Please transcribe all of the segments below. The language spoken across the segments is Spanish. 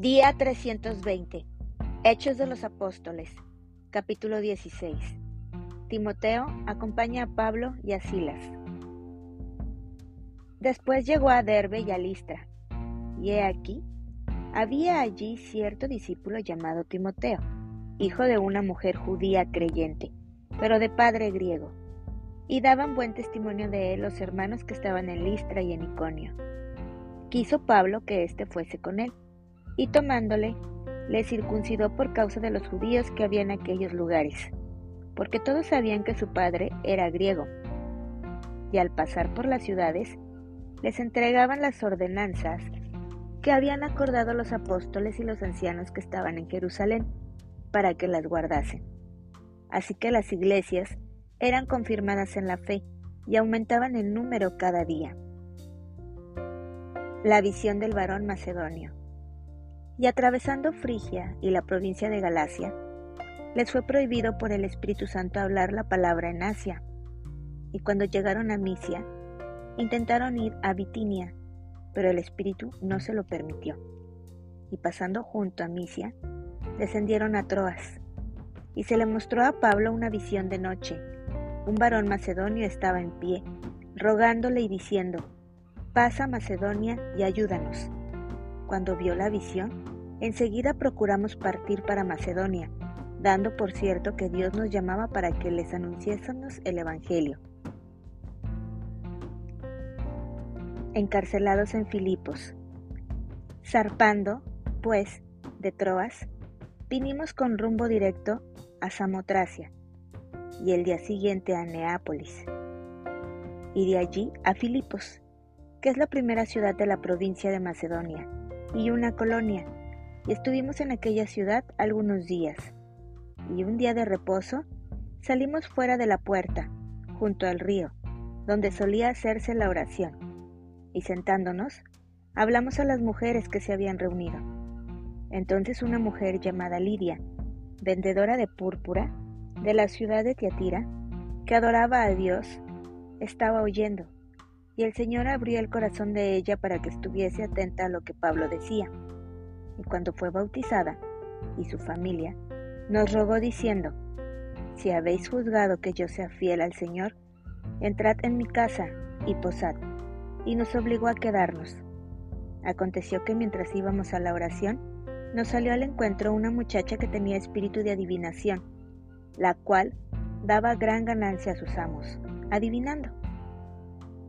Día 320. Hechos de los Apóstoles. Capítulo 16. Timoteo acompaña a Pablo y a Silas. Después llegó a Derbe y a Listra. Y he aquí, había allí cierto discípulo llamado Timoteo, hijo de una mujer judía creyente, pero de padre griego. Y daban buen testimonio de él los hermanos que estaban en Listra y en Iconio. Quiso Pablo que éste fuese con él y tomándole, le circuncidó por causa de los judíos que había en aquellos lugares, porque todos sabían que su padre era griego. Y al pasar por las ciudades, les entregaban las ordenanzas que habían acordado los apóstoles y los ancianos que estaban en Jerusalén, para que las guardasen. Así que las iglesias eran confirmadas en la fe y aumentaban en número cada día. La visión del varón macedonio y atravesando Frigia y la provincia de Galacia, les fue prohibido por el Espíritu Santo hablar la palabra en Asia. Y cuando llegaron a Misia, intentaron ir a Bitinia, pero el Espíritu no se lo permitió. Y pasando junto a Misia, descendieron a Troas. Y se le mostró a Pablo una visión de noche. Un varón macedonio estaba en pie, rogándole y diciendo, Pasa Macedonia y ayúdanos. Cuando vio la visión, enseguida procuramos partir para Macedonia, dando por cierto que Dios nos llamaba para que les anunciásemos el Evangelio. Encarcelados en Filipos. Zarpando, pues, de Troas, vinimos con rumbo directo a Samotracia y el día siguiente a Neápolis y de allí a Filipos, que es la primera ciudad de la provincia de Macedonia y una colonia, y estuvimos en aquella ciudad algunos días. Y un día de reposo salimos fuera de la puerta, junto al río, donde solía hacerse la oración, y sentándonos, hablamos a las mujeres que se habían reunido. Entonces una mujer llamada Lidia, vendedora de púrpura, de la ciudad de Tiatira, que adoraba a Dios, estaba oyendo y el Señor abrió el corazón de ella para que estuviese atenta a lo que Pablo decía. Y cuando fue bautizada, y su familia, nos rogó diciendo, Si habéis juzgado que yo sea fiel al Señor, entrad en mi casa y posad. Y nos obligó a quedarnos. Aconteció que mientras íbamos a la oración, nos salió al encuentro una muchacha que tenía espíritu de adivinación, la cual daba gran ganancia a sus amos, adivinando.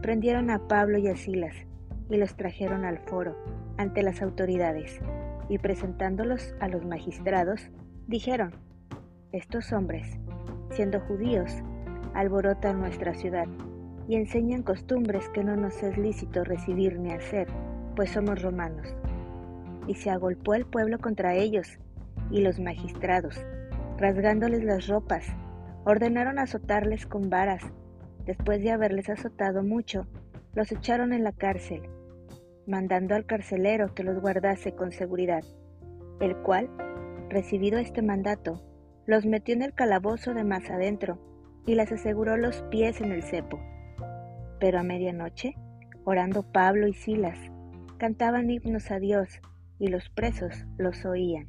prendieron a Pablo y a Silas y los trajeron al foro ante las autoridades y presentándolos a los magistrados, dijeron, estos hombres, siendo judíos, alborotan nuestra ciudad y enseñan costumbres que no nos es lícito recibir ni hacer, pues somos romanos. Y se agolpó el pueblo contra ellos, y los magistrados, rasgándoles las ropas, ordenaron azotarles con varas Después de haberles azotado mucho, los echaron en la cárcel, mandando al carcelero que los guardase con seguridad, el cual, recibido este mandato, los metió en el calabozo de más adentro y les aseguró los pies en el cepo. Pero a medianoche, orando Pablo y Silas, cantaban himnos a Dios y los presos los oían.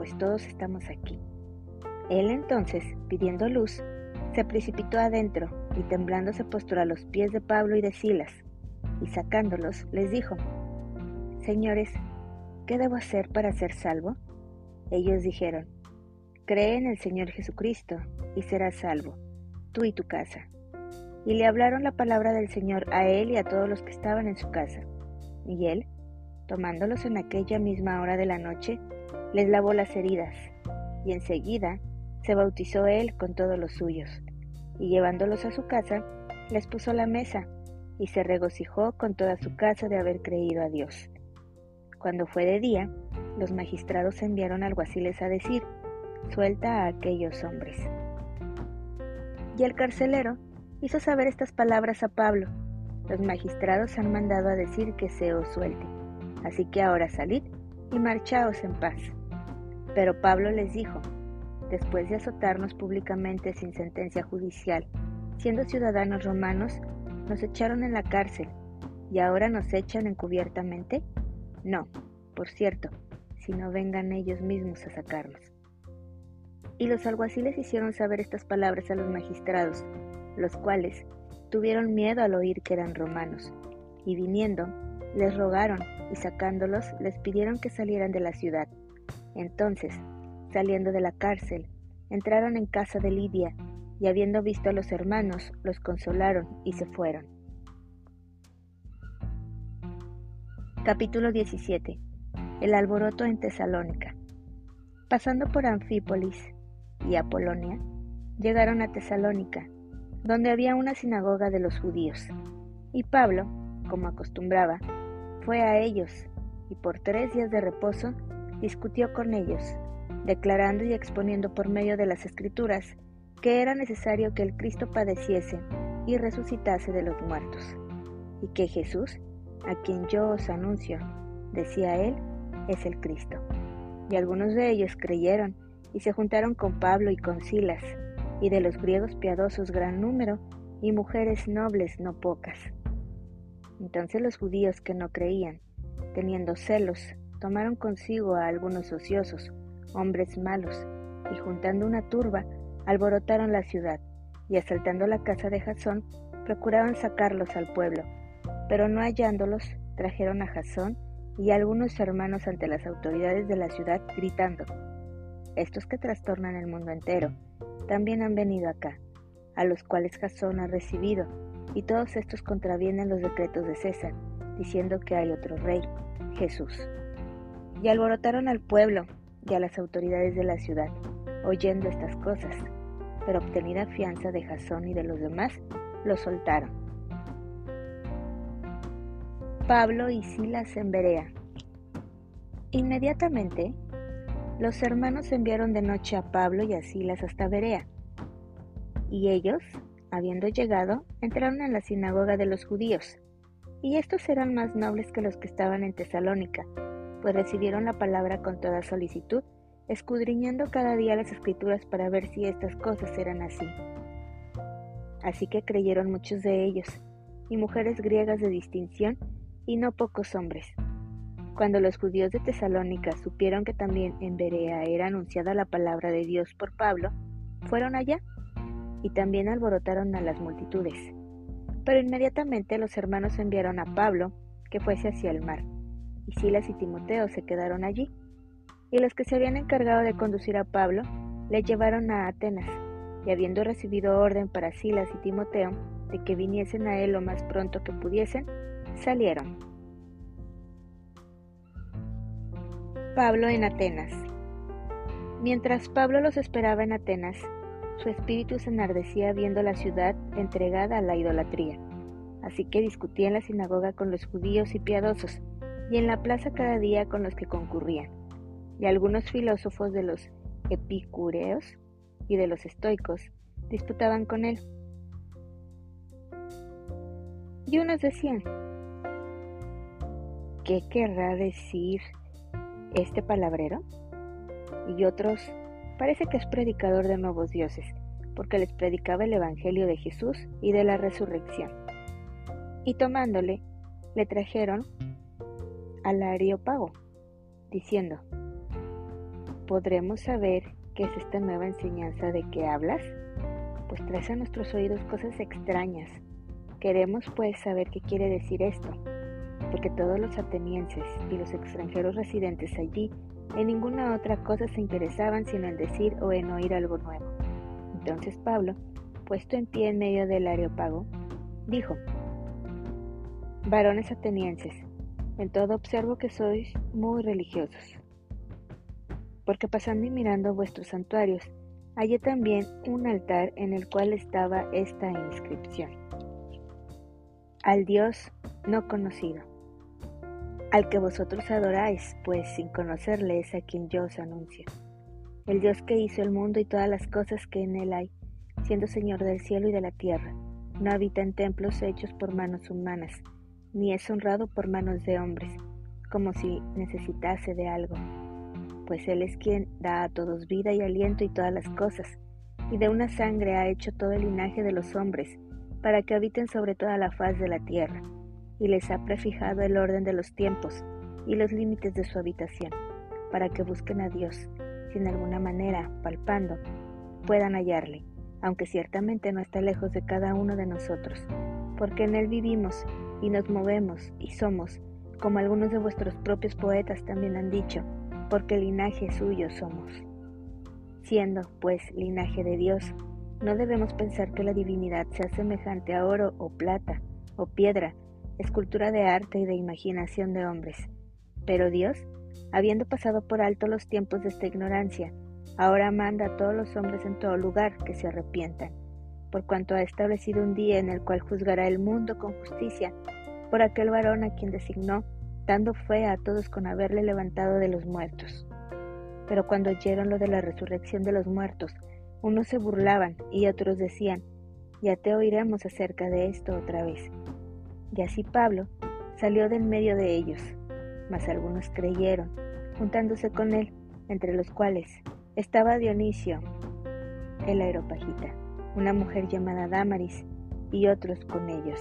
pues todos estamos aquí. Él entonces, pidiendo luz, se precipitó adentro y temblando se postró a los pies de Pablo y de Silas, y sacándolos les dijo, Señores, ¿qué debo hacer para ser salvo? Ellos dijeron, Cree en el Señor Jesucristo y serás salvo, tú y tu casa. Y le hablaron la palabra del Señor a él y a todos los que estaban en su casa. Y él, tomándolos en aquella misma hora de la noche, les lavó las heridas, y enseguida se bautizó él con todos los suyos, y llevándolos a su casa, les puso la mesa, y se regocijó con toda su casa de haber creído a Dios. Cuando fue de día, los magistrados enviaron alguaciles a decir, suelta a aquellos hombres. Y el carcelero hizo saber estas palabras a Pablo, los magistrados han mandado a decir que se os suelte, así que ahora salid y marchaos en paz. Pero Pablo les dijo, después de azotarnos públicamente sin sentencia judicial, siendo ciudadanos romanos, nos echaron en la cárcel y ahora nos echan encubiertamente? No, por cierto, si no vengan ellos mismos a sacarnos. Y los alguaciles hicieron saber estas palabras a los magistrados, los cuales tuvieron miedo al oír que eran romanos, y viniendo, les rogaron y sacándolos les pidieron que salieran de la ciudad. Entonces, saliendo de la cárcel, entraron en casa de Lidia, y habiendo visto a los hermanos, los consolaron y se fueron. Capítulo 17. El alboroto en Tesalónica. Pasando por Anfípolis y Apolonia, llegaron a Tesalónica, donde había una sinagoga de los judíos. Y Pablo, como acostumbraba, fue a ellos, y por tres días de reposo discutió con ellos, declarando y exponiendo por medio de las escrituras que era necesario que el Cristo padeciese y resucitase de los muertos, y que Jesús, a quien yo os anuncio, decía él, es el Cristo. Y algunos de ellos creyeron y se juntaron con Pablo y con Silas, y de los griegos piadosos gran número, y mujeres nobles no pocas. Entonces los judíos que no creían, teniendo celos, tomaron consigo a algunos ociosos, hombres malos, y juntando una turba, alborotaron la ciudad, y asaltando la casa de Jasón, procuraban sacarlos al pueblo, pero no hallándolos, trajeron a Jasón y a algunos hermanos ante las autoridades de la ciudad, gritando, Estos que trastornan el mundo entero, también han venido acá, a los cuales Jasón ha recibido, y todos estos contravienen los decretos de César, diciendo que hay otro rey, Jesús. Y alborotaron al pueblo y a las autoridades de la ciudad, oyendo estas cosas, pero obtenida fianza de Jasón y de los demás, lo soltaron. Pablo y Silas en Berea. Inmediatamente, los hermanos enviaron de noche a Pablo y a Silas hasta Berea, y ellos, habiendo llegado, entraron en la sinagoga de los judíos, y estos eran más nobles que los que estaban en Tesalónica, pues recibieron la palabra con toda solicitud escudriñando cada día las escrituras para ver si estas cosas eran así. Así que creyeron muchos de ellos, y mujeres griegas de distinción, y no pocos hombres. Cuando los judíos de Tesalónica supieron que también en Berea era anunciada la palabra de Dios por Pablo, fueron allá y también alborotaron a las multitudes. Pero inmediatamente los hermanos enviaron a Pablo que fuese hacia el mar, y Silas y Timoteo se quedaron allí y los que se habían encargado de conducir a Pablo le llevaron a Atenas, y habiendo recibido orden para Silas y Timoteo de que viniesen a él lo más pronto que pudiesen, salieron. Pablo en Atenas. Mientras Pablo los esperaba en Atenas, su espíritu se enardecía viendo la ciudad entregada a la idolatría. Así que discutía en la sinagoga con los judíos y piadosos, y en la plaza cada día con los que concurrían y algunos filósofos de los epicureos y de los estoicos disputaban con él. Y unos decían, ¿qué querrá decir este palabrero? Y otros, parece que es predicador de nuevos dioses, porque les predicaba el Evangelio de Jesús y de la resurrección. Y tomándole, le trajeron al Areópago, diciendo, ¿Podremos saber qué es esta nueva enseñanza de que hablas? Pues traes a nuestros oídos cosas extrañas. Queremos pues saber qué quiere decir esto. porque todos los atenienses y los extranjeros residentes allí en ninguna otra cosa se interesaban sino en decir o en oír algo nuevo. Entonces Pablo, puesto en pie en medio del areópago, dijo, Varones atenienses, en todo observo que sois muy religiosos, porque pasando y mirando vuestros santuarios, hallé también un altar en el cual estaba esta inscripción. Al Dios no conocido, al que vosotros adoráis, pues sin conocerle es a quien yo os anuncio. El Dios que hizo el mundo y todas las cosas que en él hay, siendo Señor del cielo y de la tierra, no habita en templos hechos por manos humanas, ni es honrado por manos de hombres, como si necesitase de algo, pues Él es quien da a todos vida y aliento y todas las cosas, y de una sangre ha hecho todo el linaje de los hombres, para que habiten sobre toda la faz de la tierra y les ha prefijado el orden de los tiempos y los límites de su habitación, para que busquen a Dios, si en alguna manera, palpando, puedan hallarle, aunque ciertamente no está lejos de cada uno de nosotros, porque en Él vivimos y nos movemos y somos, como algunos de vuestros propios poetas también han dicho, porque linaje suyo somos. Siendo, pues, linaje de Dios, no debemos pensar que la divinidad sea semejante a oro o plata o piedra, escultura de arte y de imaginación de hombres. Pero Dios, habiendo pasado por alto los tiempos de esta ignorancia, ahora manda a todos los hombres en todo lugar que se arrepientan, por cuanto ha establecido un día en el cual juzgará el mundo con justicia por aquel varón a quien designó, dando fe a todos con haberle levantado de los muertos. Pero cuando oyeron lo de la resurrección de los muertos, unos se burlaban y otros decían, ya te oiremos acerca de esto otra vez. Y así Pablo salió del medio de ellos, mas algunos creyeron, juntándose con él, entre los cuales estaba Dionisio, el aeropagita, una mujer llamada Damaris, y otros con ellos.